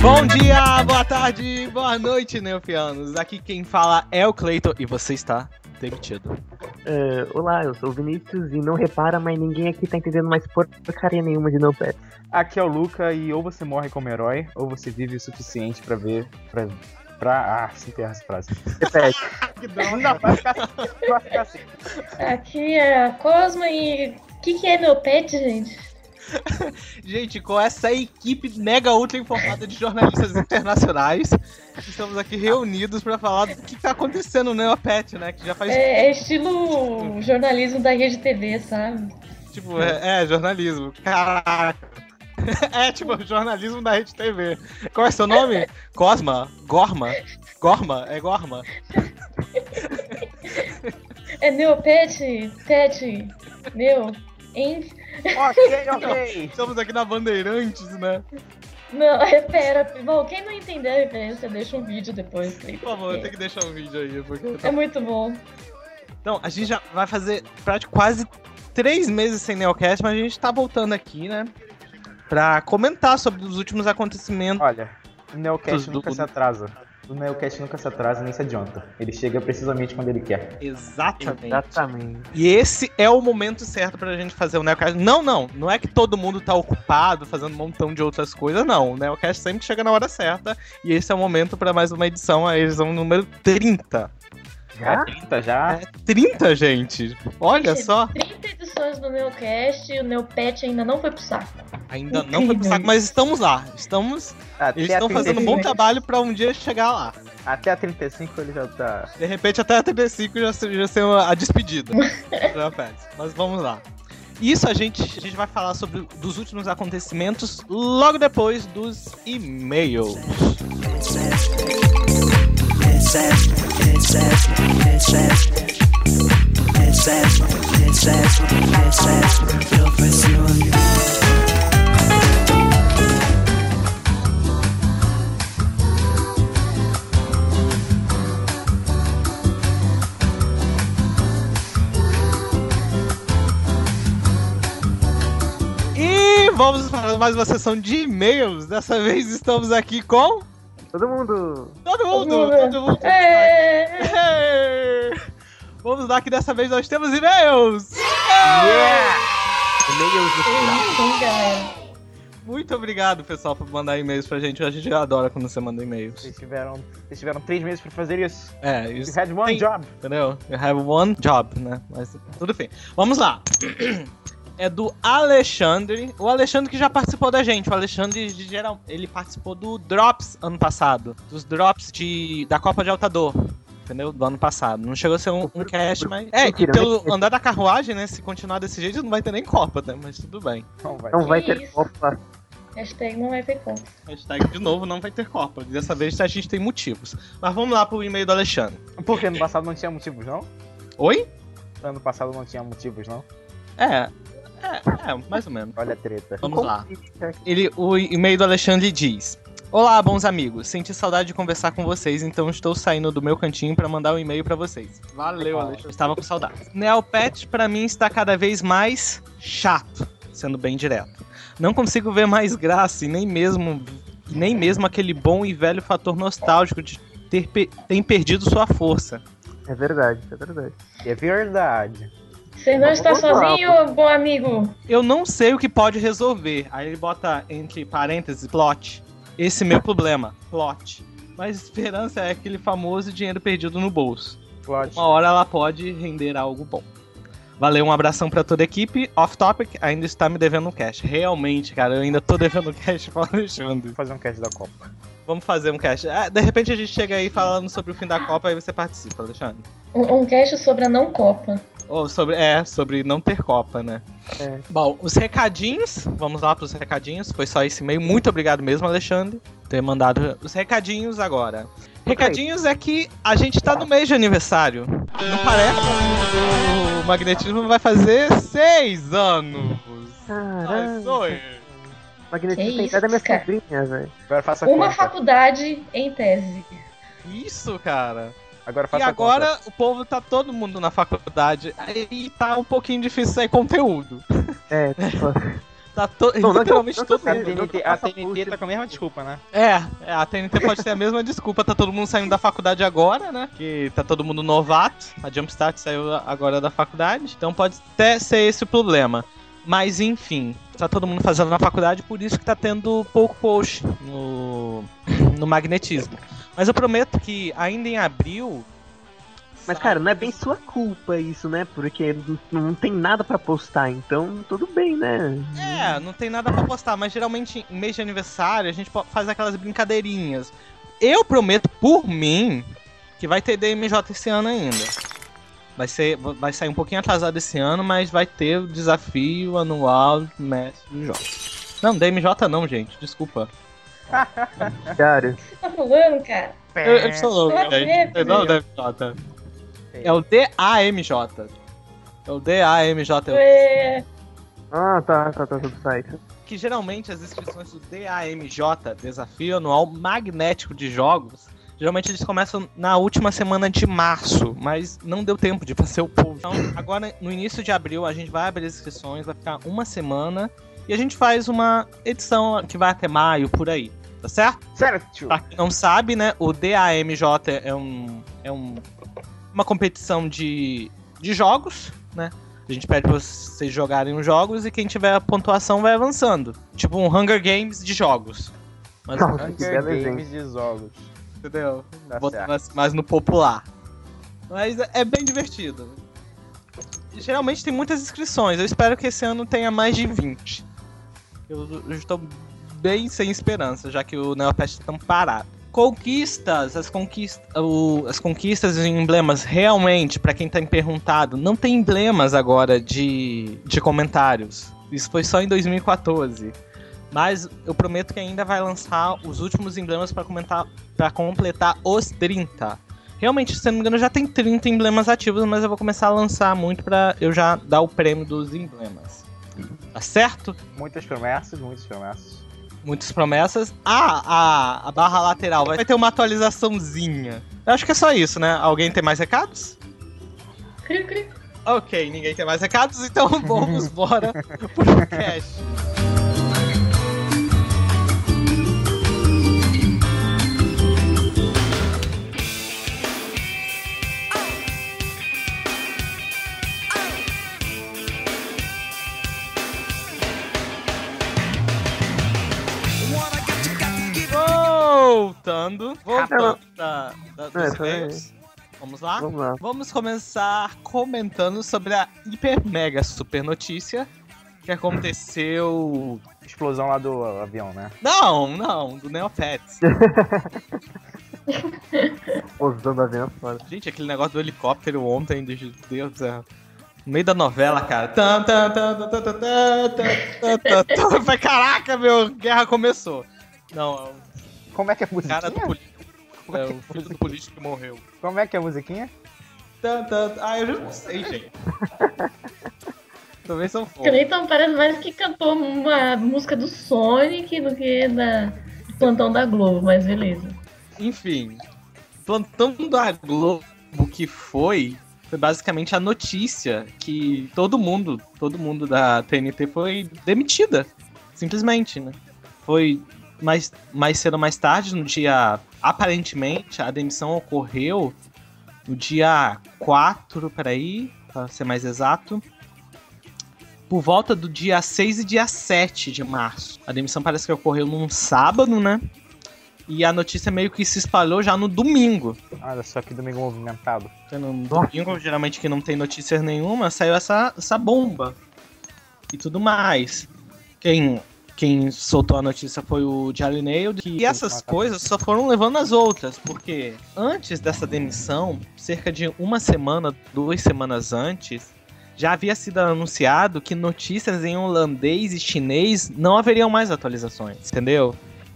Bom dia, boa tarde, boa noite, neofianos. Aqui quem fala é o Cleiton e você está demitido. É, olá, eu sou o Vinícius e não repara, mas ninguém aqui tá entendendo mais porcaria nenhuma de Neopet. Aqui é o Luca e ou você morre como herói, ou você vive o suficiente pra ver. pra. Pra ah, se enterra essa frase. Repete. Não, vai ficar assim. Vai ficar assim. Aqui é a Cosma e. O que, que é meu pet, gente? Gente, com essa equipe mega ultra informada de jornalistas internacionais, estamos aqui reunidos para falar do que tá acontecendo no Neopet, né? Que já faz É, é estilo jornalismo da rede TV, sabe? tipo, é, é, jornalismo. Caraca. É tipo jornalismo da Rede TV. Qual é seu nome? Cosma? Gorma? Gorma? É Gorma? É meu pet, pet, meu, hein? ok, ok. Estamos aqui na Bandeirantes, né? Não, é, pera. Bom, quem não entender a referência, deixa um vídeo depois. Por favor, tem que deixar um vídeo aí, porque tá É muito bom. Então, a gente já vai fazer praticamente quase três meses sem Neocast, mas a gente tá voltando aqui, né? Pra comentar sobre os últimos acontecimentos. Olha, o Neocast Do- nunca se atrasa. O Neocast nunca se atrasa nem se adianta. Ele chega precisamente quando ele quer. Exatamente. Exatamente. E esse é o momento certo pra gente fazer o Neocast. Não, não. Não é que todo mundo tá ocupado fazendo um montão de outras coisas, não. O Neocast sempre chega na hora certa. E esse é o momento pra mais uma edição, a edição número 30. Já? 30 já? É 30, gente. Olha Gente, só. 30 edições do meu cast e o meu pet ainda não foi pro saco. Ainda não foi pro saco, mas estamos lá. Estamos. Até Eles estão fazendo um 35 bom trabalho pra um dia chegar lá. Até a 35 ele já tá. De repente até a TB5 já, já ser a despedida. Mas vamos lá. Isso a gente, a gente vai falar sobre dos últimos acontecimentos logo depois dos e-mails. E vamos para mais uma sessão de e-mails. Dessa vez estamos aqui com Todo mundo. todo mundo, Todo mundo. todo mundo. É! Vamos lá que dessa vez nós temos e-mails. E-mails do final. galera. Muito obrigado, pessoal, por mandar e-mails pra gente. A gente adora quando você manda e-mails. Vocês tiveram, vocês tiveram 3 meses pra fazer isso. É, You isso. had one Tem- job. Entendeu? You have one job, né? Mas tudo bem. Vamos lá. É do Alexandre. O Alexandre que já participou da gente. O Alexandre, de geral, ele participou do Drops ano passado. Dos Drops de, da Copa de Altador. Entendeu? Do ano passado. Não chegou a ser um, um cast, mas. É, e pelo andar da carruagem, né? Se continuar desse jeito, não vai ter nem Copa, né? Mas tudo bem. Não vai. Não vai ter isso? Copa. Hashtag não vai ter como. Hashtag de novo não vai ter Copa. Dessa vez a gente tem motivos. Mas vamos lá pro e-mail do Alexandre. Porque ano passado não tinha motivos, não? Oi? Ano passado não tinha motivos, não? É. É, é, mais ou menos. Olha a treta. Vamos lá. Ele, o e-mail do Alexandre diz: Olá, bons amigos. Senti saudade de conversar com vocês, então estou saindo do meu cantinho para mandar um e-mail para vocês. Valeu. Alexandre. Estava com saudade. Neopet para mim está cada vez mais chato, sendo bem direto. Não consigo ver mais graça e nem mesmo nem mesmo aquele bom e velho fator nostálgico de ter pe- tem perdido sua força. É verdade, é verdade. É verdade. Você não está lá, sozinho, bom amigo? Eu não sei o que pode resolver. Aí ele bota entre parênteses plot. Esse meu problema, plot. Mas esperança é aquele famoso dinheiro perdido no bolso. Plot. Uma hora ela pode render algo bom. Valeu, um abração pra toda a equipe. Off topic, ainda está me devendo um cash. Realmente, cara, eu ainda tô devendo cash pro Alexandre. Fazer um cast da Copa. Vamos fazer um cash. Ah, de repente a gente chega aí falando sobre o fim da Copa, aí você participa, Alexandre. Um, um cast sobre a não Copa. Ou sobre. É, sobre não ter Copa, né? É. Bom, os recadinhos. Vamos lá pros recadinhos. Foi só esse e-mail. Muito obrigado mesmo, Alexandre, por ter mandado os recadinhos agora. Recadinhos é que a gente tá no mês de aniversário. Não parece o magnetismo vai fazer seis anos. Oi. Magnetismo tem cara da minha sobrinha, velho. Agora faça a Uma conta. faculdade em tese. Isso, cara. Agora E faça a agora o povo tá todo mundo na faculdade. Aí tá um pouquinho difícil sair conteúdo. É, tipo, Tá to... Não, não, literalmente não, todo não, conta. A mundo. não, TNT, a TNT tá com a mesma desculpa, né? É, é, a TNT pode ter a mesma desculpa, tá todo mundo saindo da faculdade agora, né? Que tá todo mundo novato. A Jumpstart saiu agora da faculdade. Então pode até ser esse o problema. Mas enfim, tá todo mundo fazendo na faculdade, por isso que tá tendo pouco post no, no magnetismo. Mas eu prometo que ainda em abril. Mas, cara, não é bem sua culpa isso, né? Porque não, tem nada pra postar, então tudo bem, né? É, não tem nada pra postar, mas geralmente em mês de aniversário a gente faz aquelas brincadeirinhas. Eu prometo por mim que vai ter DMJ esse ano ainda. Vai, ser, vai sair um pouquinho atrasado esse ano, mas vai ter o desafio anual do mestre de jogos. Não, DMJ não, gente, desculpa. Cara, Tá falando, cara? Eu, eu sou louco, Não é DMJ. É o DAMJ. É o DAMJ. Ué, ah, tá, tá, tá, tudo site. que geralmente as inscrições do DAMJ, Desafio Anual Magnético de Jogos, geralmente eles começam na última semana de março, mas não deu tempo de fazer o post. Então, agora no início de abril a gente vai abrir as inscrições, vai ficar uma semana e a gente faz uma edição que vai até maio por aí, tá certo? Certo! Pra quem não sabe, né, o DAMJ é um é um, uma competição de, de jogos, né? A gente pede pra vocês jogarem os jogos e quem tiver a pontuação vai avançando. Tipo um Hunger Games de jogos. Mas, Nossa. Hunger Games de jogos. entendeu? Tá Botando assim mais no popular. Mas é- é bem divertido. Geralmente tem muitas inscrições. Eu espero que esse ano tenha mais de 20. Eu, eu estou bem sem esperança, já que o Neopest tá tão parado. Conquistas, as conquistas, as conquistas e emblemas realmente, pra quem tá me perguntado, não tem emblemas agora de, de comentários. Isso foi só em 2014. Mas eu prometo que ainda vai lançar os últimos emblemas pra comentar para completar os 30. Realmente, se não me engano, já tem 30 emblemas ativos, mas eu vou começar a lançar muito pra eu já dar o prêmio dos emblemas. Tá certo? Muitas promessas, muitas promessas. Muitas promessas. Ah, a, a barra lateral vai ter uma atualizaçãozinha. Eu acho que é só isso, né? Alguém tem mais recados? cri, cri. Ok, ninguém tem mais recados, então vamos embora pro cast. voltando. Voltando da, da, dos é. Vamos lá? Vamos lá? Vamos começar comentando sobre a hiper mega super notícia que aconteceu. Explosão lá do avião, né? Não, não, do Neopets. Explosão do avião, foda. Gente, aquele negócio do helicóptero ontem, do Deus do é, céu. No meio da novela, cara. Caraca, meu, guerra começou. Não, é como é que é a musiquinha? cara do político. É, o filho do político que morreu. Como é que é a musiquinha? Tan, tan, Ah, eu já não sei, gente. Também são fofos. Cleiton parece mais que cantou uma música do Sonic do que da do plantão da Globo, mas beleza. Enfim, plantão da Globo que foi foi basicamente a notícia que todo mundo, todo mundo da TNT foi demitida, simplesmente, né? Foi mais mais cedo ou mais tarde, no dia aparentemente a demissão ocorreu no dia 4, peraí, pra ser mais exato, por volta do dia 6 e dia 7 de março. A demissão parece que ocorreu num sábado, né? E a notícia meio que se espalhou já no domingo. Olha só que domingo movimentado. No domingo, geralmente que não tem notícias nenhuma, saiu essa, essa bomba. E tudo mais. Quem, quem soltou a notícia foi o Charlie Nail. E essas coisas só foram levando as outras. Porque antes dessa demissão, cerca de uma semana, duas semanas antes, já havia sido anunciado que notícias em holandês e chinês não haveriam mais atualizações. Entendeu?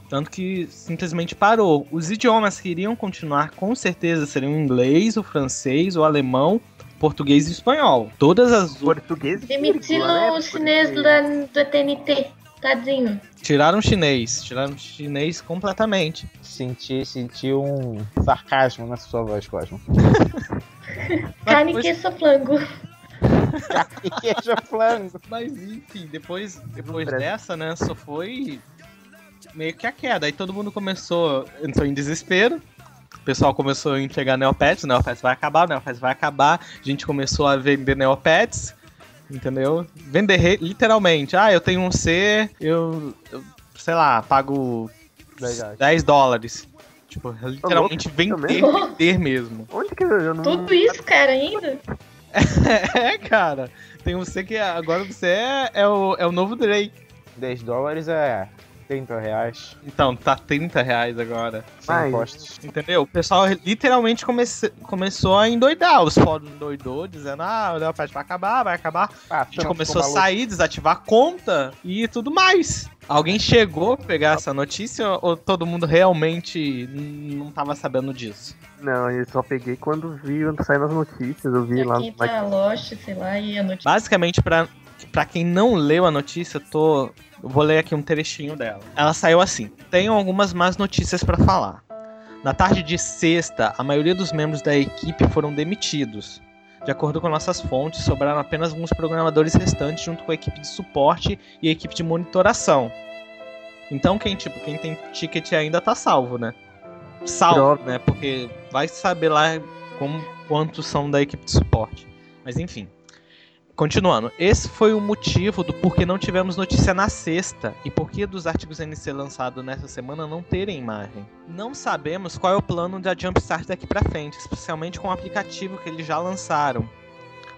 Tanto que simplesmente parou. Os idiomas que iriam continuar com certeza seriam o inglês, o francês, o alemão, português e espanhol. Todas as outras. Português. Demitiram o chinês Porque- da, da TNT. Tadinho. Tiraram o chinês. Tiraram o chinês completamente. Senti, senti um sarcasmo na sua voz, Cosmo. Carne, depois- queijo, flango. E queijo flango. Mas enfim, depois, depois dessa, né, só foi meio que a queda. Aí todo mundo começou, entrou em desespero. O pessoal começou a entregar Neopets, o Neopets vai acabar, o Neopets vai acabar. A gente começou a vender Neopets, entendeu? Vender literalmente. Ah, eu tenho um C, eu, eu, sei lá, pago 10 reais. 10 dólares. Tipo, literalmente vender, mesmo? vender mesmo. Onde que eu, eu não. Tudo isso, cara, ainda? É, cara. Tem um C que agora você é, é, o, é o novo Drake. 10 dólares é 30 reais. Então, tá 30 reais agora. Sem Ai. impostos. Entendeu? O pessoal literalmente comece- começou a endoidar. Os fóruns endoidou, dizendo, ah, o Neopet vai acabar, vai acabar. Ah, A gente começou a sair, desativar a conta e tudo mais. Alguém chegou a pegar essa notícia ou todo mundo realmente não tava sabendo disso? Não, eu só peguei quando vi, quando saiu nas notícias, eu vi Pra lá quem no tá Lost, sei lá, e a notícia. Basicamente, pra, pra quem não leu a notícia, eu tô. Eu vou ler aqui um trechinho dela. Ela saiu assim: Tenho algumas más notícias pra falar. Na tarde de sexta, a maioria dos membros da equipe foram demitidos. De acordo com nossas fontes, sobraram apenas alguns programadores restantes junto com a equipe de suporte e a equipe de monitoração. Então quem, tipo, quem tem ticket ainda tá salvo, né? Salvo, né? Porque vai saber lá como, quantos são da equipe de suporte. Mas enfim. Continuando, esse foi o motivo do porquê não tivemos notícia na sexta e porquê dos artigos NC lançados nessa semana não terem imagem. Não sabemos qual é o plano da Jumpstart daqui pra frente, especialmente com o aplicativo que eles já lançaram.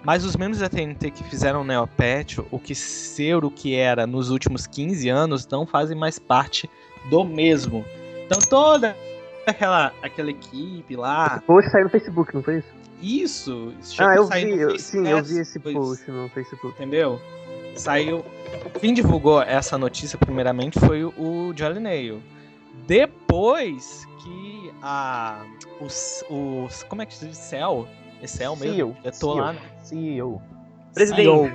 Mas os membros da TNT que fizeram o Neopet, o que ser o que era nos últimos 15 anos, não fazem mais parte do mesmo. Então toda aquela, aquela equipe lá, Hoje saiu no Facebook, não foi isso? Isso, Ah, a eu sair vi, no eu, Face sim, eu vi esse foi post no Facebook. entendeu? Saiu. Quem divulgou essa notícia primeiramente foi o- Jolly Nail. Depois que a. Os, os. Como é que se diz? Cell? É Cell mesmo? CEO, Eu tô CEO. lá, né? CEO. Presidente. CEO.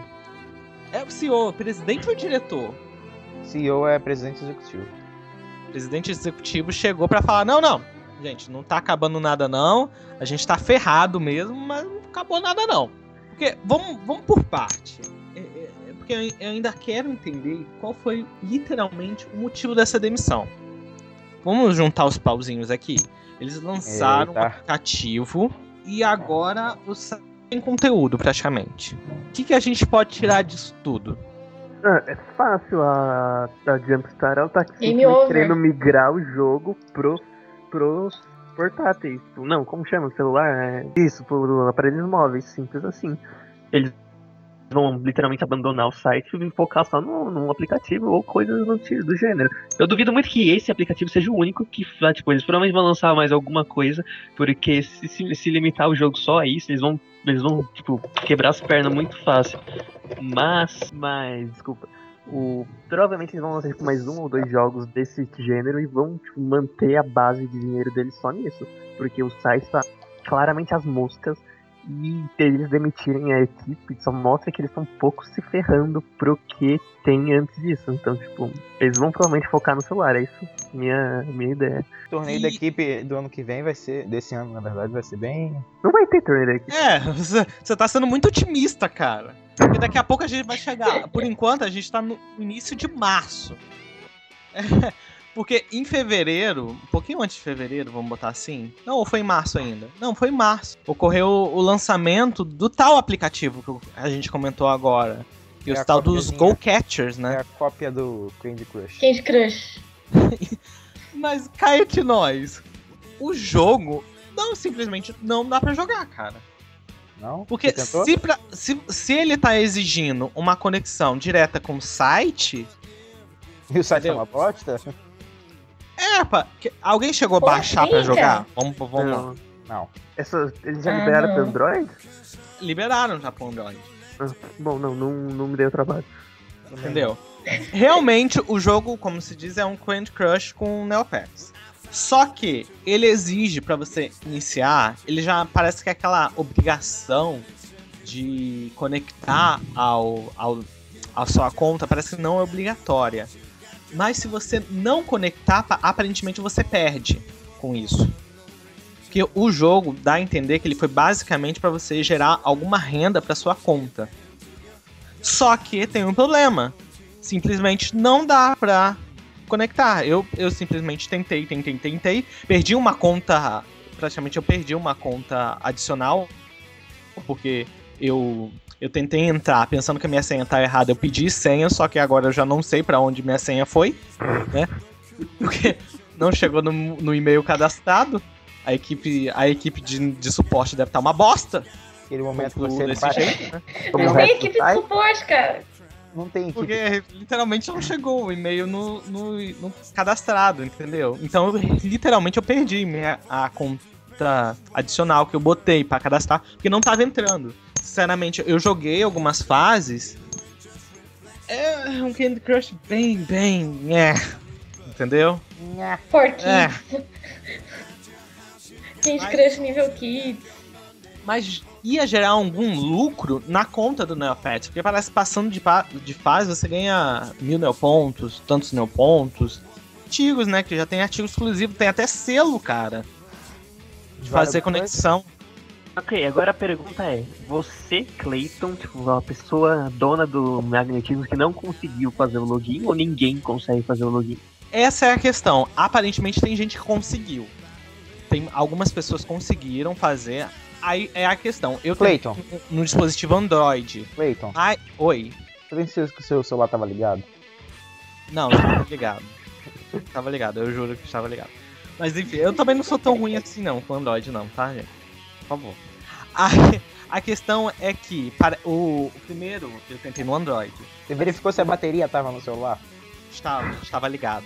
É o CEO, presidente ou diretor? CEO é presidente executivo. O presidente executivo chegou pra falar: não, não, gente, não tá acabando nada não. A gente tá ferrado mesmo, mas não acabou nada não. Porque, vamos, vamos por parte. É, é- é porque eu, eu ainda quero entender qual foi literalmente o motivo dessa demissão. Vamos juntar os pauzinhos aqui. Eles lançaram um Eita. aplicativo e agora o site tem conteúdo praticamente. O que, que a gente pode tirar disso tudo? Ah, é fácil, a, a Jumpstar ela tá over. querendo migrar o jogo pro, pros portáteis. Tipo, Não, como chama? Celular? É, isso, pro aparelhos móveis, simples assim. Eles vão literalmente abandonar o site e focar só no, no aplicativo ou coisas do, do gênero. Eu duvido muito que esse aplicativo seja o único que, tipo, eles provavelmente vão lançar mais alguma coisa, porque se, se, se limitar o jogo só a isso, eles vão, eles vão, tipo, quebrar as pernas muito fácil. Mas, mas, desculpa. O, provavelmente eles vão lançar tipo, mais um ou dois jogos desse gênero e vão tipo, manter a base de dinheiro deles só nisso. Porque o site está claramente às moscas e eles demitirem a equipe só mostra que eles estão um pouco se ferrando pro que tem antes disso. Então, tipo, eles vão provavelmente focar no celular, é isso minha, minha ideia. O torneio E- da equipe do ano que vem vai ser. Desse ano, na verdade, vai ser bem. Não vai ter torneio aqui. É, você, você tá sendo muito otimista, cara. Porque daqui a pouco a gente vai chegar. Por enquanto, a gente tá no início de março. É, porque em fevereiro, um pouquinho antes de fevereiro, vamos botar assim. Não, ou foi em março ainda? Não, foi em março. Ocorreu o lançamento do tal aplicativo que a gente comentou agora. E É os a tal dos. Go Catchers, É né? a cópia do Candy Crush. Candy Crush. Mas cá entre nós, o jogo não simplesmente não dá pra jogar, cara. Não? Porque se, pra- se, se ele tá exigindo uma conexão direta com o site, E o site é Entendeu? uma bosta? é, pá, alguém chegou a baixar pra jogar? Vamos, vamos lá. Não. Não. Essa, eles já Ah, liberaram não. pro Android? Liberaram já pro Android, Ah, bom, não, não, não me deu trabalho. entendeu? Realmente, o jogo, como se diz, é um Candy Crush com Neopets. Só que ele exige pra você iniciar, ele já parece que é aquela obrigação de conectar ao, ao a sua conta, parece que não é obrigatória. Mas se você não conectar, pa- aparentemente você perde com isso. Porque o jogo dá a entender que ele foi basicamente para você gerar alguma renda para sua conta. Só que tem um problema. Simplesmente não dá pra conectar. Eu, eu simplesmente tentei, tentei, tentei. Perdi uma conta. Praticamente eu perdi uma conta adicional. Porque eu, eu tentei entrar pensando que a minha senha tá errada. Eu pedi senha, só que agora eu já não sei pra onde minha senha foi. Né? Porque não chegou no, no e-mail cadastrado. A equipe, a equipe de, de suporte deve estar uma bosta. Aquele momento que você desse para- jeito, né? Como Não tem equipe de suporte, cara. Não tem equipe. Porque literalmente não chegou o e-mail no, no, no cadastrado, entendeu? Então eu, literalmente eu perdi minha, a conta adicional que eu botei pra cadastrar, porque não tava entrando. Sinceramente, eu joguei algumas fases. É um Candy Crush bem, bem. É. Entendeu? Porquinho. É. Mas- crush nível kids. Mas ia gerar algum lucro na conta do Neopets, porque parece que passando de, de fase você ganha mil neopontos, tantos neopontos. Artigos, né? Que já tem artigo exclusivo, tem até selo, cara. De fazer conexão. Ok, agora a pergunta é: você, Clayton, tipo, uma pessoa dona do magnetismo que não conseguiu fazer o login ou ninguém consegue fazer o login? Essa é a questão. Aparentemente tem gente que conseguiu. Tem algumas pessoas conseguiram fazer. Aí é a questão. Eu tenho Clayton, no dispositivo Android. Clayton, Ai, oi. você tem certeza que o seu celular tava ligado? Não, estava ligado. Tava ligado, eu juro que estava ligado. Mas enfim, eu também não sou tão ruim assim não com Android não, tá, gente? Por favor. A, a questão é que para o, o primeiro eu tentei no Android. Você verificou se a bateria tava no celular? Estava, estava ligado.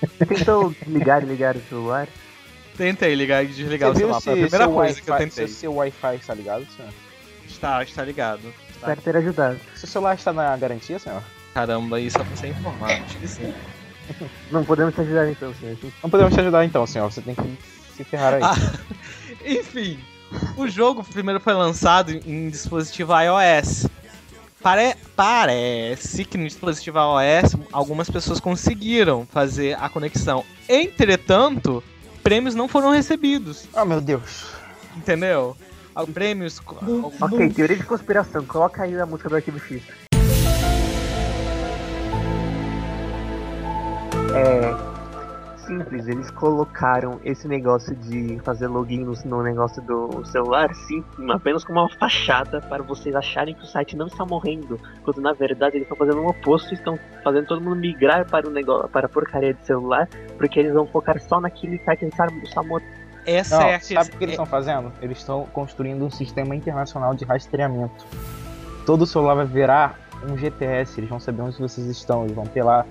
Você tentou ligar e ligar o celular? Tentei ligar e desligar Você o celular. Foi a primeira coisa que eu tentei. Se seu Wi-Fi está ligado, senhor? Está, está ligado. Está. Espero ter ajudado. Seu celular está na garantia, senhor? Caramba, isso eu não sei informar. Acho que sim. Não podemos te ajudar então, senhor. Não podemos te ajudar então, senhor. Você tem que se ferrar aí. Ah, Enfim, o jogo primeiro foi lançado em- em dispositivo iOS. Pare- parece que no dispositivo iOS algumas pessoas conseguiram fazer a conexão. Entretanto, prêmios não foram recebidos, Oh, meu Deus. entendeu? Ah, Prêmios. Ok, teoria de conspiração. Coloca aí a música do Arquivo X. É. Simples, eles colocaram esse negócio de fazer login no, negócio do celular, sim, apenas como uma fachada para vocês acharem que o site não está morrendo, quando na verdade eles estão fazendo o oposto, estão fazendo todo mundo migrar para o negócio, para a porcaria de celular, porque eles vão focar só naquele site que está está morrendo. Essa Não, é a sabe o que eles estão fazendo? Eles estão construindo um sistema internacional de rastreamento. Todo celular vai virar um GPS, eles vão saber onde vocês estão, eles vão ter lá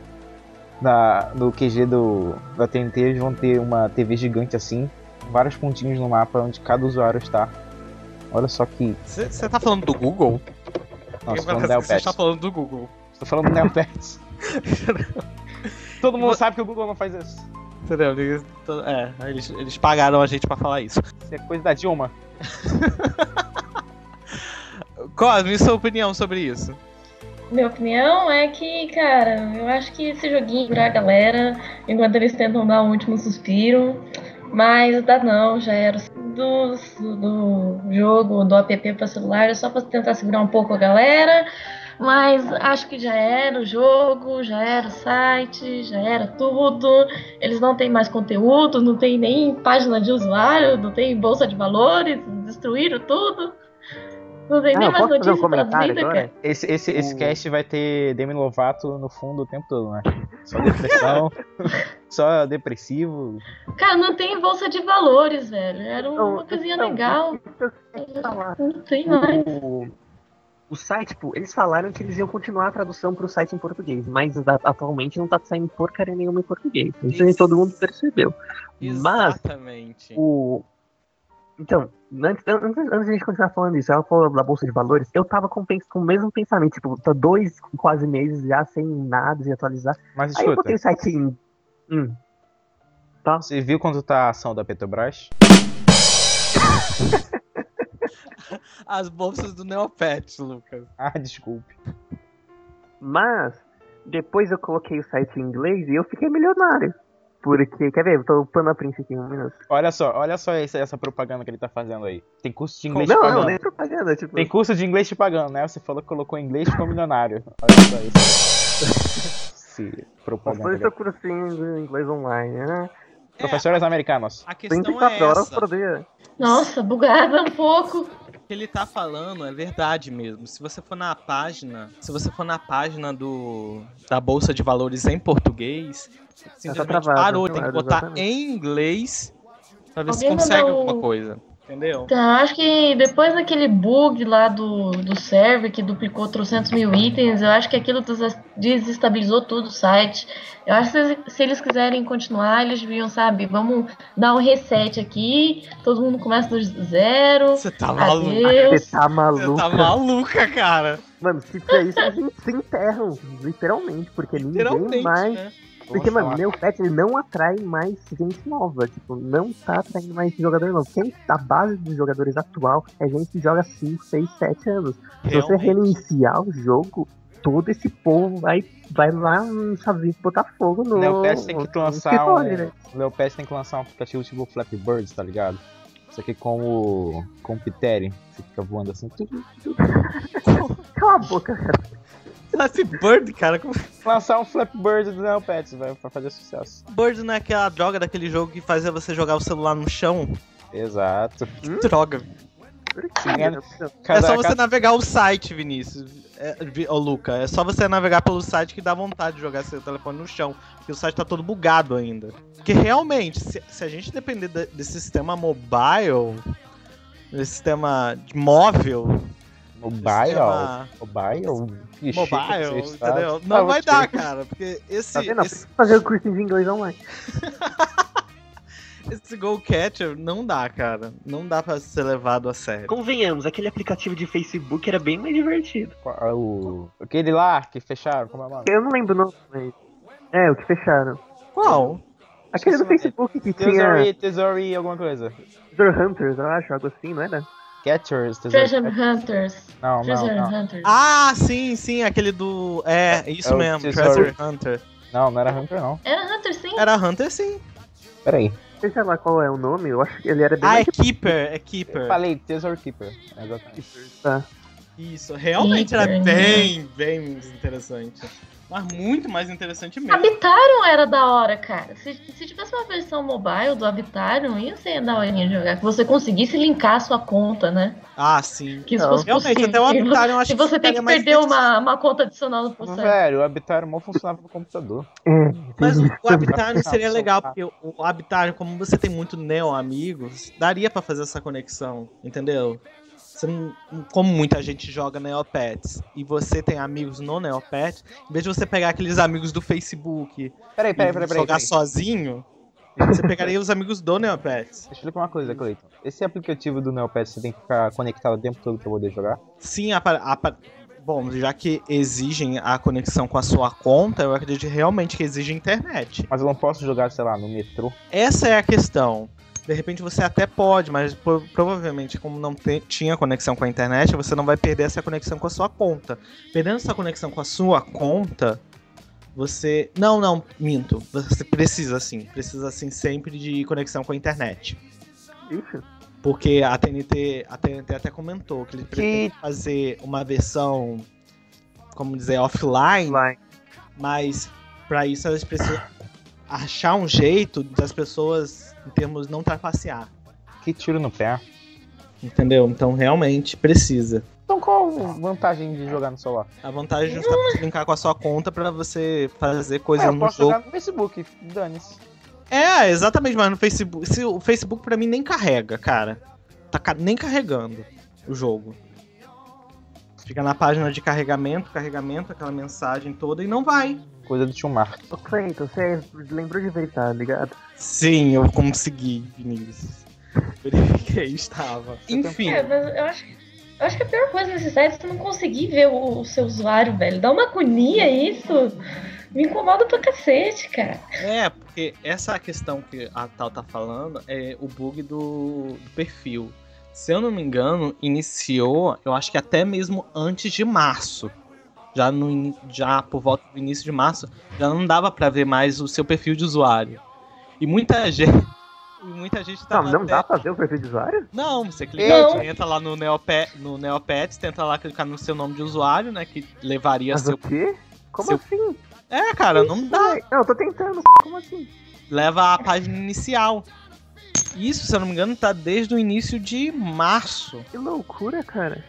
na, no QG do, da TNT, eles vão ter uma TV gigante assim, vários pontinhos no mapa onde cada usuário está. Olha só que. Você tá falando do Google? Nossa, Você falando do tá Neopets. falando do Google. Tô falando do Neopets. Todo mundo sabe que o Google não faz isso. Entendeu? Eles, é, eles, eles pagaram a gente pra falar isso. Isso é coisa da Dilma. Cosme, sua opinião sobre isso? Minha opinião é que, cara, eu acho que esse joguinho pra galera, enquanto eles tentam dar um último suspiro, mas dá não, já era do, do jogo, do app pra celular, é só pra tentar segurar um pouco a galera, mas acho que já era o jogo, já era o site, já era tudo, eles não têm mais conteúdo, não tem nem página de usuário, não tem bolsa de valores, destruíram tudo. Não tem Ah, nem mais fazer um notícias comentário traduzidas, agora? cara. Esse, esse, esse cast vai ter Demi Lovato no fundo o tempo todo, né? Só depressão, só depressivo. Cara, não tem bolsa de valores, velho. Era uma Não, coisinha então, legal. isso. Não tem mais. O, o site, tipo, eles falaram que eles iam continuar a tradução pro site em português, mas atualmente não tá saindo porcaria nenhuma em português. Isso aí todo mundo percebeu. Mas Exatamente. o. Então, antes, antes, antes de a gente continuar falando isso, ela falou da Bolsa de Valores, eu tava com, com o mesmo pensamento, tipo, tá dois quase meses já sem nada de atualizar. Mas Aí eu escuta, botei o site em. Hum. Tá? você viu quanto tá a ação da Petrobras? As bolsas do Neopets, Lucas. Ah, desculpe. Mas, depois eu coloquei o site em inglês e eu fiquei milionário. Porque, quer ver? Eu tô upando a Prince aqui em um minuto. Olha só, olha só essa, essa propaganda que ele tá fazendo aí. Tem curso de inglês Não, te não, pagando. nem propaganda, tipo. Tem curso de inglês te pagando, né? Você falou que colocou inglês ficou milionário. Olha só isso. Se propaganda. Depois eu cursinho de inglês online, né? Professores americanos. A questão 24 é horas essa. por dia. Nossa, bugada um pouco. O que ele tá falando é verdade mesmo. Se você for na página, se você for na página do da bolsa de valores em português, simplesmente travado, parou, tem que botar exatamente. em inglês pra ver se Alguém consegue mandou- alguma coisa. Entendeu? Tá, acho que depois daquele bug lá do, do server que duplicou 300 mil itens, eu acho que aquilo des- desestabilizou tudo o site. Eu acho que se, se eles quiserem continuar, eles deviam, sabe, vamos dar um reset aqui, todo mundo começa do zero. Você tá maluco. Adeus. Você tá Você maluco. tá maluca, cara. Mano, se fizer isso, a gente se enterram, literalmente, porque ninguém Literalmente, mais. né? Porque, mano, falar. meu pet ele não atrai mais gente nova. Tipo, não tá atraindo mais jogador novo. Quem, a base dos jogadores atual é gente que joga 5, 6, 7 anos. Se você reiniciar o jogo, todo esse povo vai, vai lá Estados Unidos botar fogo no. O Neopets tem que no lançar um. né? O tem que lançar um aplicativo tipo Flappy Birds, tá ligado? Isso aqui com o. com o Piteri. Você fica voando assim. Cala a boca, cara. Flappy Bird, cara. como- Lançar um Flappy Bird do Neopets, vai pra fazer sucesso. Bird não é aquela droga daquele jogo que fazia você jogar o celular no chão? Exato. Que droga. Cara, é Cada- só você cada- navegar o site, Vinícius. É, ô, Luca, é só você navegar pelo site que dá vontade de jogar seu telefone no chão. Porque o site tá todo bugado ainda. Porque realmente, se, se a gente depender de- desse sistema mobile, desse sistema de móvel, Mobile? sistema Mobile? Que chique mobile, entendeu? Ah, Não vai você- dar, cara. Porque esse, Tá vendo? esse, Fazer o curso de inglês online. esse Go Catcher não dá, cara. Não dá pra ser levado a sério. Convenhamos, aquele aplicativo de Facebook era bem mais divertido. Qual o... Aquele lá que fecharam, como é o nome? Eu não lembro o nome, mas. É, o que fecharam. Qual? Aquele do Facebook que tinha Tesouri, Tesouri, alguma coisa. Treasure Hunters, eu acho, algo assim, não era? Catchers. Treasure Hunters. Não, não, Treasure não. Hunters. Ah, sim, sim, aquele do. É, isso é mesmo. Treasure Hunter. Não, não era Hunter, não. Era Hunter sim? Era Hunter, sim. Pera aí. Não sei lá qual é o nome, eu acho que ele era bem Ah, é Keeper, é Eu Keeper. falei Tesouro Keeper. Exatamente. tá. Isso, realmente era Keeper, bem, bem interessante. Mas muito mais interessante mesmo. Habitarium era da hora, cara. Se, se tivesse uma versão mobile do Habitarium, ia ser da hora de jogar. Que você conseguisse linkar a sua conta, né? Ah, sim. Que isso fosse Realmente, possível. até o Habitarium eu acho Se você tem ficaria que perder uma, uma conta adicional no processo. Velho, o Habitat mal funcionava no computador. É, Mas o, o Habitarium seria Não, legal, só- porque o, o Habitarium, como você tem muito neo-amigos, daria pra fazer essa conexão, entendeu? Você não- como muita gente joga Neopets e você tem amigos no Neopet, em vez de você pegar aqueles amigos do Facebook Peraí, peraí, e peraí, peraí. jogar peraí. sozinho, você pegaria os amigos do Neopets. Deixa eu explicar uma coisa, Cleiton. Esse aplicativo do Neopets você tem que ficar conectado o tempo todo pra poder jogar? Sim, a, a, bom, já que exigem a conexão com a sua conta, eu acredito realmente que exige internet. Mas eu não posso jogar, sei lá, no metrô. Essa é a questão. De repente você até pode, mas pro- provavelmente, como não te- tinha conexão com a internet, você não vai perder essa conexão com a sua conta. Perdendo essa conexão com a sua conta, você. Não, não, minto. Você precisa sim. Precisa sim sempre de conexão com a internet. Ixi, Porque a TNT, a TNT até comentou que eles pretendem fazer uma versão, como dizer, offline, online. mas para isso elas precisam achar um jeito das pessoas, em termos, não trapacear. Que tiro no pé. Entendeu? Então realmente precisa. Então qual a vantagem de jogar no celular? A vantagem é justamente linkar com a sua conta pra você fazer coisa É, eu no posso jogo. jogar no Facebook, dane-se. É, exatamente, mas no Facebook. Se, o Facebook pra mim nem carrega, cara. Tá nem carregando o jogo. Fica na página de carregamento, carregamento, aquela mensagem toda e não vai. Coisa do tio Marco. Ô, Cleiton, você lembrou de verificar, ligado? Sim, eu consegui, Vinícius. Verifiquei, estava. Enfim, É, mas eu acho, eu acho que a pior coisa nesse site é você não conseguir ver o, o seu usuário, velho. Dá uma agonia isso. Me incomoda pra cacete, cara. é, porque essa questão que a Tal tá falando é o bug do, do perfil. Se eu não me engano, iniciou, eu acho que até mesmo antes de março. Já, no, já por volta do início de março, já não dava pra ver mais o seu perfil de usuário. E muita gente. e muita gente Não, tava não até- dá pra ver o perfil de usuário? Não, você clica, Não. você entra lá no, Neopet, no Neopets, tenta lá clicar no seu nome de usuário, né? Que levaria Mas seu. o quê? Como seu- assim? É, cara, não dá. Ai, Não, eu tô tentando. Como assim? Leva a página inicial. Isso, se eu não me engano, tá desde o início de março, Que loucura, cara.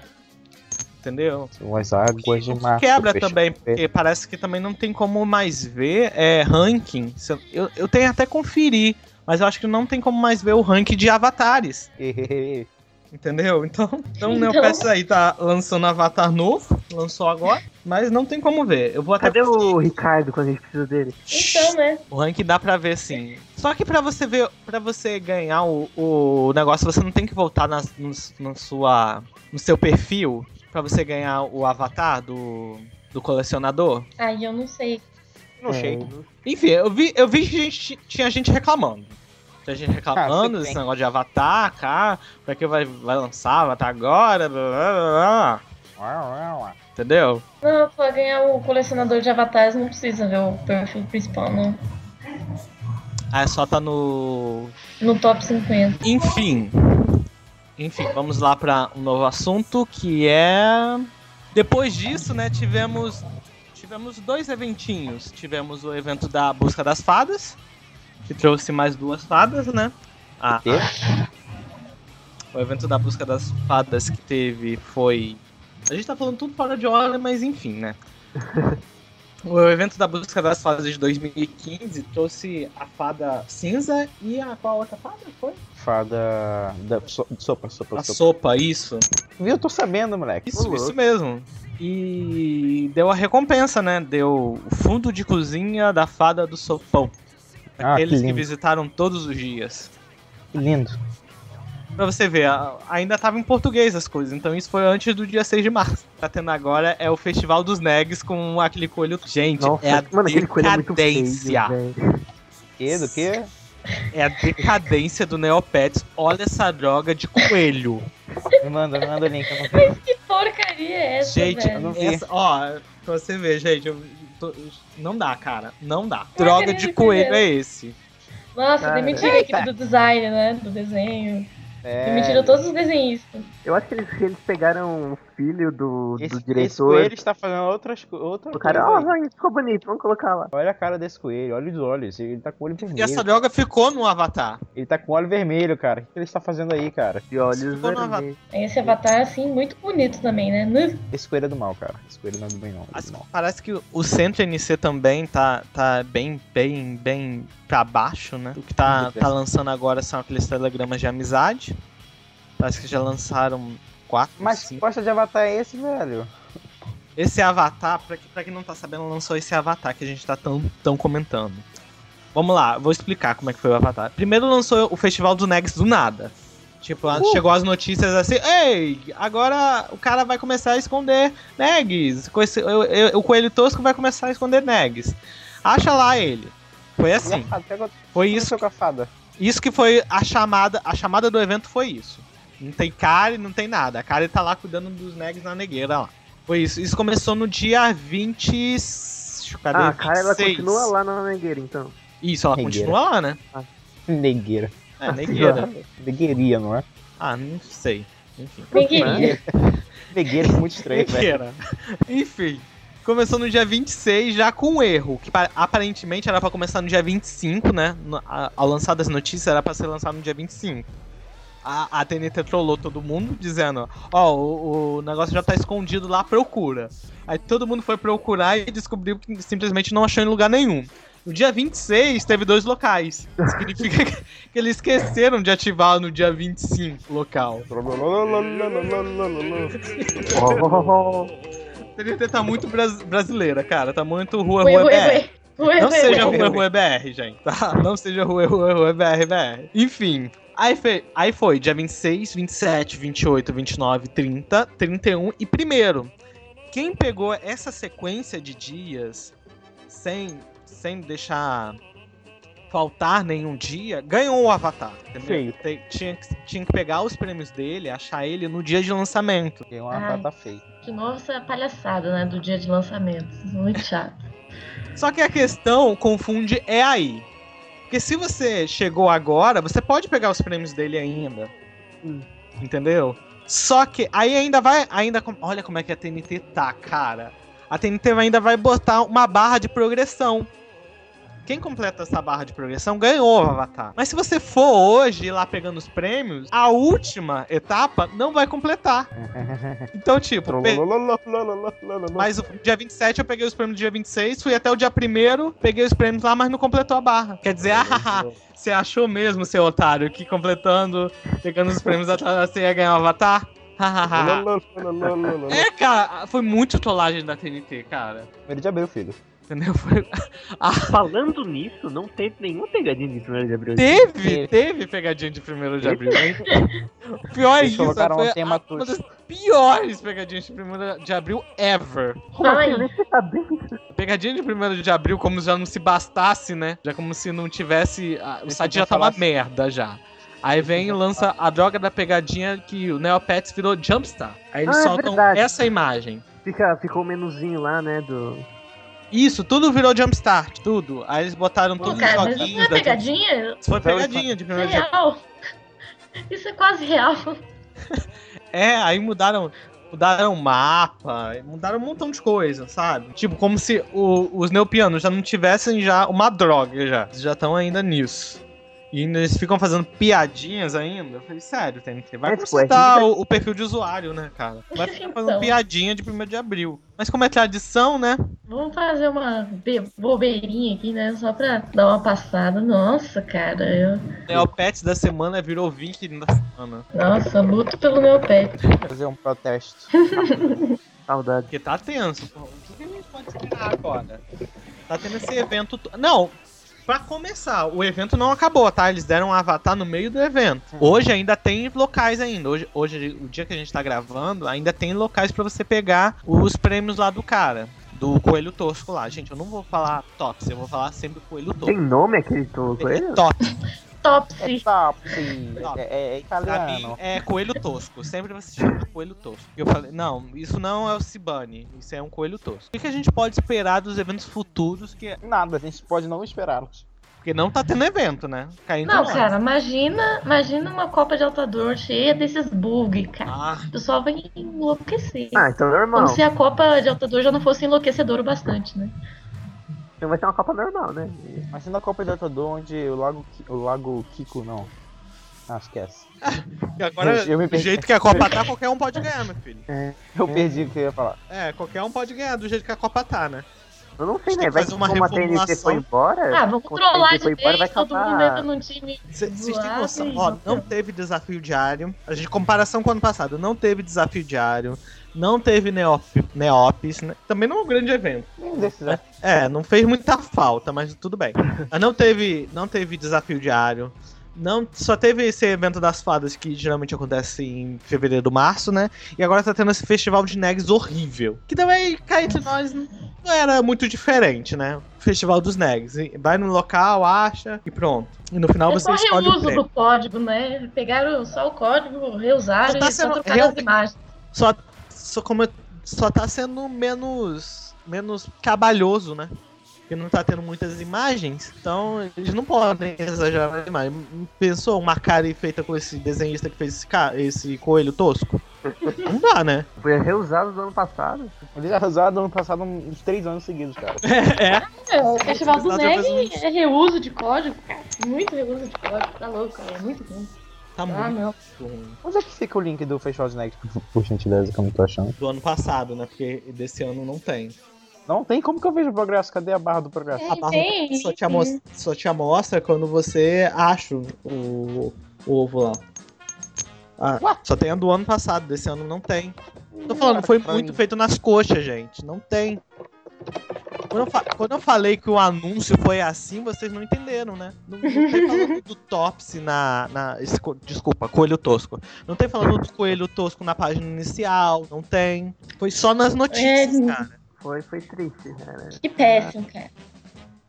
Entendeu? São as águas de março. quebra também, porque parece que também não tem como mais ver é, ranking. Eu, eu, tenho até conferir, mas eu acho que não tem como mais ver o ranking de avatares, entendeu? Então, então o Então- Neopets aí tá lançando avatar novo, lançou agora, mas não tem como ver. Eu vou até Cadê o Ricardo quando a gente precisa dele? Então, né? O ranking dá pra ver sim. Só que pra você ver, para você ganhar o, o negócio, você não tem que voltar nas, no, no sua, no seu perfil pra você ganhar o avatar do, do colecionador. Aí eu não sei. Não É, sei. Enfim, eu vi, eu vi que gente, tinha gente reclamando. Tinha gente reclamando Ah, desse negócio de avatar, cara. Pra que vai, vai lançar avatar agora? Blá, blá, blá. Entendeu? Não, pra ganhar o colecionador de avatares não precisa ver o perfil principal, não. Aí só tá no No top 50. Enfim. Enfim, vamos lá para um novo assunto que é. Depois disso, né, tivemos. Tivemos dois eventinhos. Tivemos o evento da Busca das Fadas, que trouxe mais duas fadas, né? Ah, Quê? o evento da Busca das Fadas que teve foi. A gente tá falando tudo fora de hora, mas enfim, né? O evento da Busca das Fadas de 2015 trouxe a fada cinza e a qual outra fada foi? Fada. Da... so- Sopa, sopa, A sopa. sopa, isso. Viu? Eu tô sabendo, moleque. Isso, isso mesmo. E deu a recompensa, né? Deu o fundo de cozinha da fada do sopão. Ah, Aqueles que que, visitaram todos os dias. Que lindo. Pra você ver, ainda tava em português as coisas, então isso foi antes do dia 6 de março. Tá tendo agora é o Festival dos Negs com aquele coelho. Gente, Nossa, é a mano, aquele coelho é muito feio, velho. Que? Do que? É a decadência do Neopets. Olha essa droga de coelho. Me manda, me manda o link. Eu vi. Que porcaria é essa, Gente, velho? eu não vi. essa, ó, pra você ver, gente, eu tô- não dá, cara. Não dá. Não Droga de coelho é. é esse. Nossa, Cara. demitiram a equipe do design, né? Do desenho. É, Demitiram todos os desenhistas. Eu acho que eles, eles pegaram filho do, Esse, do esse diretor. coelho está fazendo outras, outra o cara, coisa vai, ficou bonito, vamos colocar lá. Olha a cara desse coelho, olha os olhos. Ele tá com o olho E vermelho. essa droga ficou no Avatar. Ele tá com o olho vermelho, cara. O que ele está fazendo aí, cara? De olhos Ficou vermelhos. Esse avatar, assim, muito bonito também, né? Esse coelho é do mal, cara. Esse coelho não é do bem, não. É do mal. parece que o Centro NC também tá, tá bem, bem, bem pra baixo, né? O que tá, tá lançando agora são aqueles telegramas de amizade. Parece que já lançaram quatro, Mas que bosta de avatar é esse, velho? Esse Avatar, pra, que- pra quem não tá sabendo, lançou esse Avatar que a gente tá tão, tão comentando. Vamos lá, vou explicar como é que foi o Avatar. Primeiro lançou o Festival do Negs do nada. Tipo, Uh! chegou as notícias assim, ei, agora o cara vai começar a esconder Negs. Com esse- eu- eu- o Coelho Tosco vai começar a esconder Negs. Acha lá ele. Foi assim, foi isso, com a fada? isso que foi a chamada, a chamada do evento foi isso. Não tem Kari, não tem nada. A Kari tá lá cuidando dos Negs na negueira lá. Foi isso. Isso começou no dia 20. Cadê? Ah, cara, ela 26. continua lá na negueira, então. Isso, ela Negueira. continua lá, né? Negueira. É, negueira. Negueiria, não é? Ah, não sei. Enfim. Queria. Negueira é muito estranho, velho. Negueira. Enfim. Começou no dia 26, já com um erro, que pa- aparentemente era pra começar no dia 25, né? A- Ao lançar das notícias era pra ser lançado no dia 25. A, a TNT trollou todo mundo, dizendo: Ó, o, o negócio já tá escondido lá, procura. Aí todo mundo foi procurar e descobriu que simplesmente não achou em lugar nenhum. No dia 26 teve dois locais. Significa que, que eles esqueceram de ativar no dia 25 o local. Oh, A TNT tá muito bras- brasileira, cara. Tá muito rua, rua ué, BR. ué. Ué, Não seja. Rua Rua BR, gente, tá? Não seja Rua Rua Rua BR, BR. Enfim. Aí foi, aí foi dia 26, 27, 28, 29, 30, 31 e primeiro. Quem pegou essa sequência de dias sem, sem deixar faltar nenhum dia, ganhou o Avatar, entendeu? Feio. Tem- tinha, que- tinha que pegar os prêmios dele, achar ele no dia de lançamento. Uma Ai. batata feia. De novo essa palhaçada, né? Do dia de lançamento. Muito chato. Só que a questão confunde é aí. Porque se você chegou agora, você pode pegar os prêmios dele ainda. Hum. Entendeu? Só que aí ainda vai. Ainda, olha como é que a TNT tá, cara. A TNT ainda vai botar uma barra de progressão. Quem completa essa barra de progressão ganhou o Avatar. Mas se você for hoje ir lá pegando os prêmios, a última etapa não vai completar. Então, tipo, pe- mas o dia 27 eu peguei os prêmios do dia 26, fui até o dia 1 peguei os prêmios lá, mas não completou a barra. Quer dizer, ah, você achou mesmo, seu otário, que completando, pegando os prêmios atrás, você ia ganhar o Avatar? é, cara, foi muito trollagem da TNT, cara. Primeiro de abril, filho. Entendeu? Foi... Ah, Falando nisso, não teve nenhuma pegadinha de primeiro de abril. teve, teve pegadinha de 1 de abril. hein? O pior é Eles isso, colocaram foi um tema uma das piores pegadinhas de 1 de abril ever. Aí. Você tá? Pegadinha de 1 de abril, como já não se bastasse, né? Já como se não tivesse. ah, o site já tá uma merda já. Aí vem e lança a droga da pegadinha que o Neopets virou Jumpstar. Aí eles Ah, é soltam verdade. essa imagem. Fica, ficou o menuzinho lá, né? Do. Isso, tudo virou Jumpstart, tudo. Aí eles botaram Pô, todos cara, os mas isso não é pegadinha? Isso foi pegadinha de Isso é 1 de abril. real. Isso é quase real. É, aí mudaram. Mudaram o mapa, mudaram um montão de coisa, sabe? Tipo, como se o- os neopianos já não tivessem já uma droga já. Eles já estão ainda nisso. E eles ficam fazendo piadinhas ainda. Eu falei, sério, TNT, vai É, tipo, é o, o perfil de usuário, né, cara? Vai ficar fazendo Então. piadinha de 1 de abril. Mas como é tradição, né? Vamos fazer uma be- bobeirinha aqui, né? Só pra dar uma passada. Nossa, cara. Eu... Neopets da semana virou 20 da semana. Nossa, luto pelo meu pet. Fazer um protesto. Saudade. Porque tá tenso. pô. O que, a gente pode esperar agora? Tá tendo esse evento. to- Não, pra começar, o evento não acabou, tá? Eles deram um avatar no meio do evento. Hoje ainda tem locais ainda. Hoje, hoje o dia que a gente tá gravando, ainda tem locais pra você pegar os prêmios lá do cara. Do coelho tosco lá. Gente, eu não vou falar Tops, eu vou falar sempre coelho Tem tosco. nome aquele to- coelho? Tops. É Topsy. top. Top. É, é, é Pra mim italiano. é coelho tosco. Sempre vai se chamar coelho tosco. Eu falei, não, isso não é o Cibane, isso é um coelho tosco. O que, a gente pode esperar dos eventos futuros que Nada, a gente pode não esperá-los. Porque não tá tendo evento, né? Caindo Não, nós. cara, imagina, imagina uma Copa de Altador cheia desses bugs, cara. Ah, O pessoal vai enlouquecer. Ah, então normal. Como se a Copa de Altador já não fosse enlouquecedora o bastante, né? Então vai ser uma Copa normal, né? Mas sendo a Copa de Altador onde o Lago, o Lago Kiko não. Ah, esquece. e agora, Eu- eu me do jeito que a Copa tá, qualquer um pode ganhar, meu filho. Eu perdi o que eu ia falar. É, qualquer um pode ganhar do jeito que a Copa tá, né? Eu não sei, né? Vai uma como a TNT reformulação. foi embora. Ah, vamos TNT de embora, vai todo mundo entra num time. Vocês têm noção? Ó, não teve desafio diário. A gente, comparação com o ano passado, não teve desafio diário. Não teve Neop, Neops, né? Também não é um grande evento. Desses é. É, não fez muita falta, mas tudo bem. Não teve, não teve desafio diário. Não, só teve esse evento das fadas que geralmente acontece em fevereiro, março, né? E agora tá tendo esse festival de Negs horrível. Que também, cá entre nós, não era muito diferente, né? Festival dos Negs. Vai no local, acha e pronto. E no final É você só escolhe o reuso prêmio. do código, né? Pegaram só o código, reusaram Só tá e só sendo trocaram as imagens. Só, só, como, só tá sendo menos, menos trabalhoso, né? Porque não tá tendo muitas imagens, então eles não podem exagerar na imagem. Pensou uma cara feita com esse desenhista que fez esse, esse coelho tosco? Não dá, né? Foi reusado do ano passado. Eles já usaram ano passado uns três anos seguidos, cara. É, É, o Festival do Neg é reuso de código, cara. Muito reuso de código. Tá louco, cara. É muito ruim. Tá Ah, muito não. ruim. Onde é que fica o link do Festival de Next, por, gentileza, que eu não tô achando? Do ano passado, né? Porque desse ano não tem. Não tem como que eu vejo o progresso? Cadê a barra do progresso? É, A barra tem, só te, amostra, só te amostra quando você acha o, o ovo lá. Ah, só tem a do ano passado, desse ano não tem. Tô falando, foi muito feito nas coxas, gente. Não tem. Quando eu, fa- quando eu falei que o anúncio foi assim, vocês não entenderam, né? Não, não tem falando do Topsy na. na desculpa, Coelho Tosco. Não tem falando do Coelho Tosco na página inicial, não tem. Foi só nas notícias, É. cara. Foi, foi triste, né? Que péssimo, cara.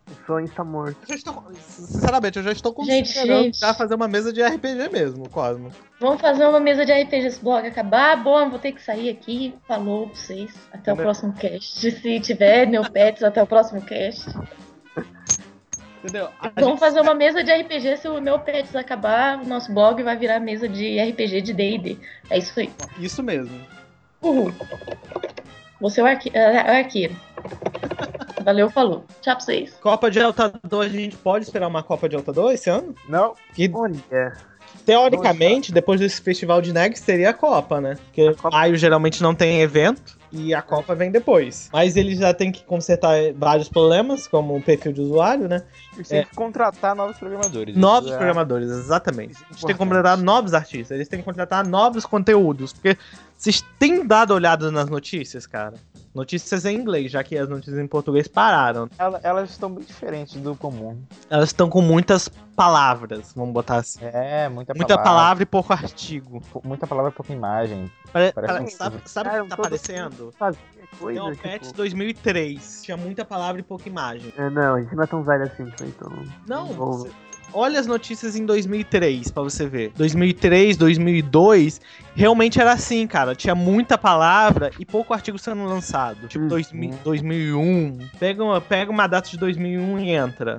O sonho está morto. Eu já estou, sinceramente, eu já estou Gente, considerando gente. já fazer uma mesa de RPG mesmo, Cosmo. Vamos fazer uma mesa de RPG esse blog acabar. Bom, vou ter que sair aqui. Falou pra vocês. Até o Entendeu? próximo cast. Se tiver Neopets, até o próximo cast. Entendeu? A Vamos gente- fazer uma mesa de RPG. Se o Neopets acabar, o nosso blog vai virar mesa de RPG de DD. É isso aí. Isso mesmo. Uhul. Você é o arque... é o arqueiro. Valeu, falou. Tchau pra vocês. Copa de Alta 2, a gente pode esperar uma Copa de Alta 2 esse ano? Não, Que Olha, teoricamente, depois desse festival de Negs, seria a Copa, né? Porque A Copa- maio geralmente não tem evento e a Copa vem depois. Mas eles já têm que consertar vários problemas, como o perfil de usuário, né? eles têm É. que contratar novos programadores. Novos é- programadores, exatamente. Eles têm que Importante. contratar novos artistas, eles têm que contratar novos conteúdos. Porque vocês têm dado olhada nas notícias, cara? Notícias em inglês, já que as notícias em português pararam. Ela- Elas estão bem diferentes do comum. Elas estão com muitas palavras, vamos botar assim. É, muita, Muita palavra e pouco artigo. pou- Muita palavra, pouca imagem. Pare- Parece pare- um sabe sabe o que tá todo- parecendo? fazia coisa, Neopets tipo... 2003. Tinha muita palavra e pouca imagem. É, não, a gente não é tão velho assim, então... Não, Vou- você- olha as notícias em 2003 pra você ver. 2003, 2002, realmente era assim, cara. Tinha muita palavra e pouco artigo sendo lançado. Tipo, Uhum. 2000, 2001. Pega uma, pega uma data de 2001 e entra.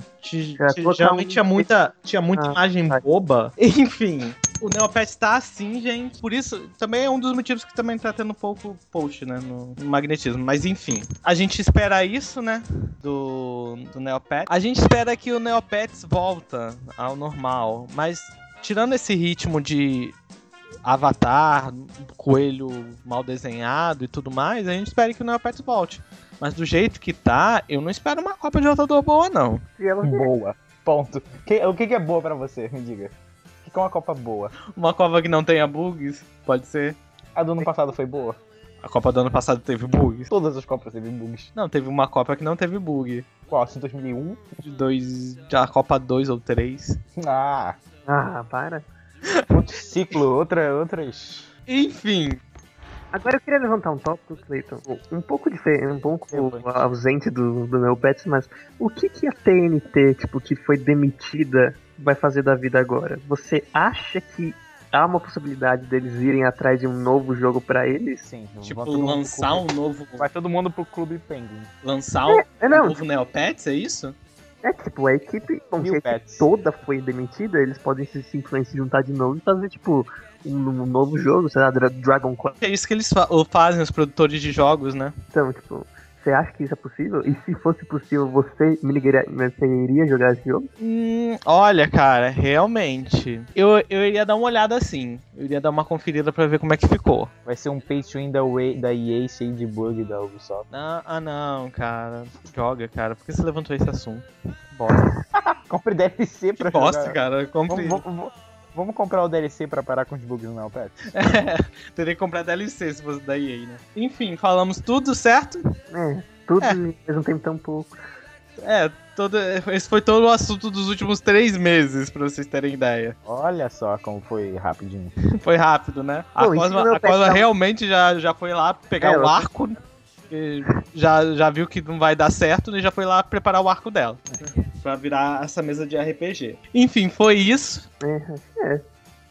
Colocar geralmente tinha muita, tinha muita Ah, imagem tá. boba. Enfim. O Neopets tá assim, gente. Por isso, também é um dos motivos que também tá tendo pouco post, né? No, no magnetismo. Mas enfim. A gente espera isso, né? Do, do Neopets. A gente espera que o Neopets volta ao normal. Mas, tirando esse ritmo de Avatar, coelho mal desenhado e tudo mais, a gente espera que o Neopets volte. Mas do jeito que tá, eu não espero uma Copa de Lutador boa, não. Boa. Ponto. Que- o que, que é boa pra você? Me diga. O que, é uma Copa boa? Uma Copa que não tenha bugs, pode ser. A do ano passado foi boa? A Copa do ano passado teve bugs. Todas as Copas teve bugs. Não, teve uma Copa que não teve bug. Qual? Assim, 2001? De dois. Da Copa 2 ou 3. Ah, Ah, para. outro ciclo, outra, outras... Enfim. Agora eu queria levantar um tópico, Cleiton, um pouco diferente, um pouco ausente do, do meu pets, mas o que que a TNT, tipo, que foi demitida, vai fazer da vida agora? Você acha que há uma possibilidade deles irem atrás de um novo jogo pra eles? Sim, Tipo, lançar um novo. Vai todo mundo pro Clube Penguin. Lançar um É, não, novo Neopets, é isso? é tipo, a equipe, bom, se a equipe toda foi demitida, eles podem se simplesmente se juntar de novo e fazer, tipo, um, um novo jogo, sei lá, Dra- Dragon Quest. É isso que eles fa- ou fazem, os produtores de jogos, né? Então, tipo, você acha que isso é possível? E se fosse possível, você, me ligaria, você iria jogar esse jogo? Hum, olha, cara, realmente. Eu, eu iria dar uma olhada assim. Eu iria dar uma conferida pra ver como é que ficou. Vai ser um pay to win da, Way- da EA cheio de bug da Ubisoft. Ah, ah, não, cara. Joga, cara. Por que você levantou esse assunto? Bosta. Compre DLC pra Bosta, jogar. cara. Compre. Vamos, vamos- vamos- vamos comprar o DLC pra parar com os bugs no Neopet? Teria que comprar DLC se fosse da EA, né? Enfim, falamos tudo certo. É, tudo É. ao mesmo tempo tão pouco. É, todo, esse foi todo o assunto dos últimos três meses, pra vocês terem ideia. Olha só como foi rapidinho. Foi rápido, né? A se Cosma, a Cosma pet tá- realmente já, já foi lá pegar É, o eu- arco. e Já, já viu que não vai dar certo e já foi lá preparar o arco dela. Pra virar essa mesa de RPG. Enfim, foi isso, É, é.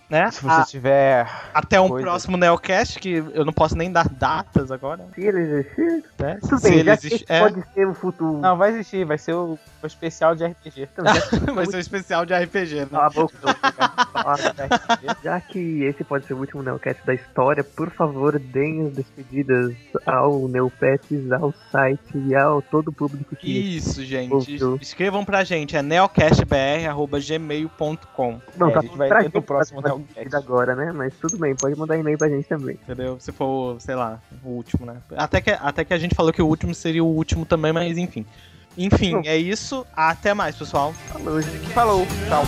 né? Se você A- tiver. até um coisa- próximo Neocast, que eu não posso nem dar datas agora, Se ele existir, né? tudo Se bem, ele existe. É, pode ser o futuro. Não, vai existir, vai ser o, o especial de RPG. Então, já, vai ser um especial de RPG, né? cala a boca. De RPG. já que esse pode ser o último Neocast da história, por favor, deem as despedidas ao Neopets, ao site e ao todo o público que. Isso, gente. Ouviu. Escrevam pra gente, é neocastbr.gmail.com, Não, É, tá a gente vai pra ter no próximo Neocast. agora, né? Mas tudo bem, pode mandar e-mail pra gente também. entendeu? Se for, sei lá, o último, né? Até que, até que a gente falou que o último seria o último também, mas enfim. Enfim, é isso. Até mais, pessoal. Falou, gente. Falou, tchau.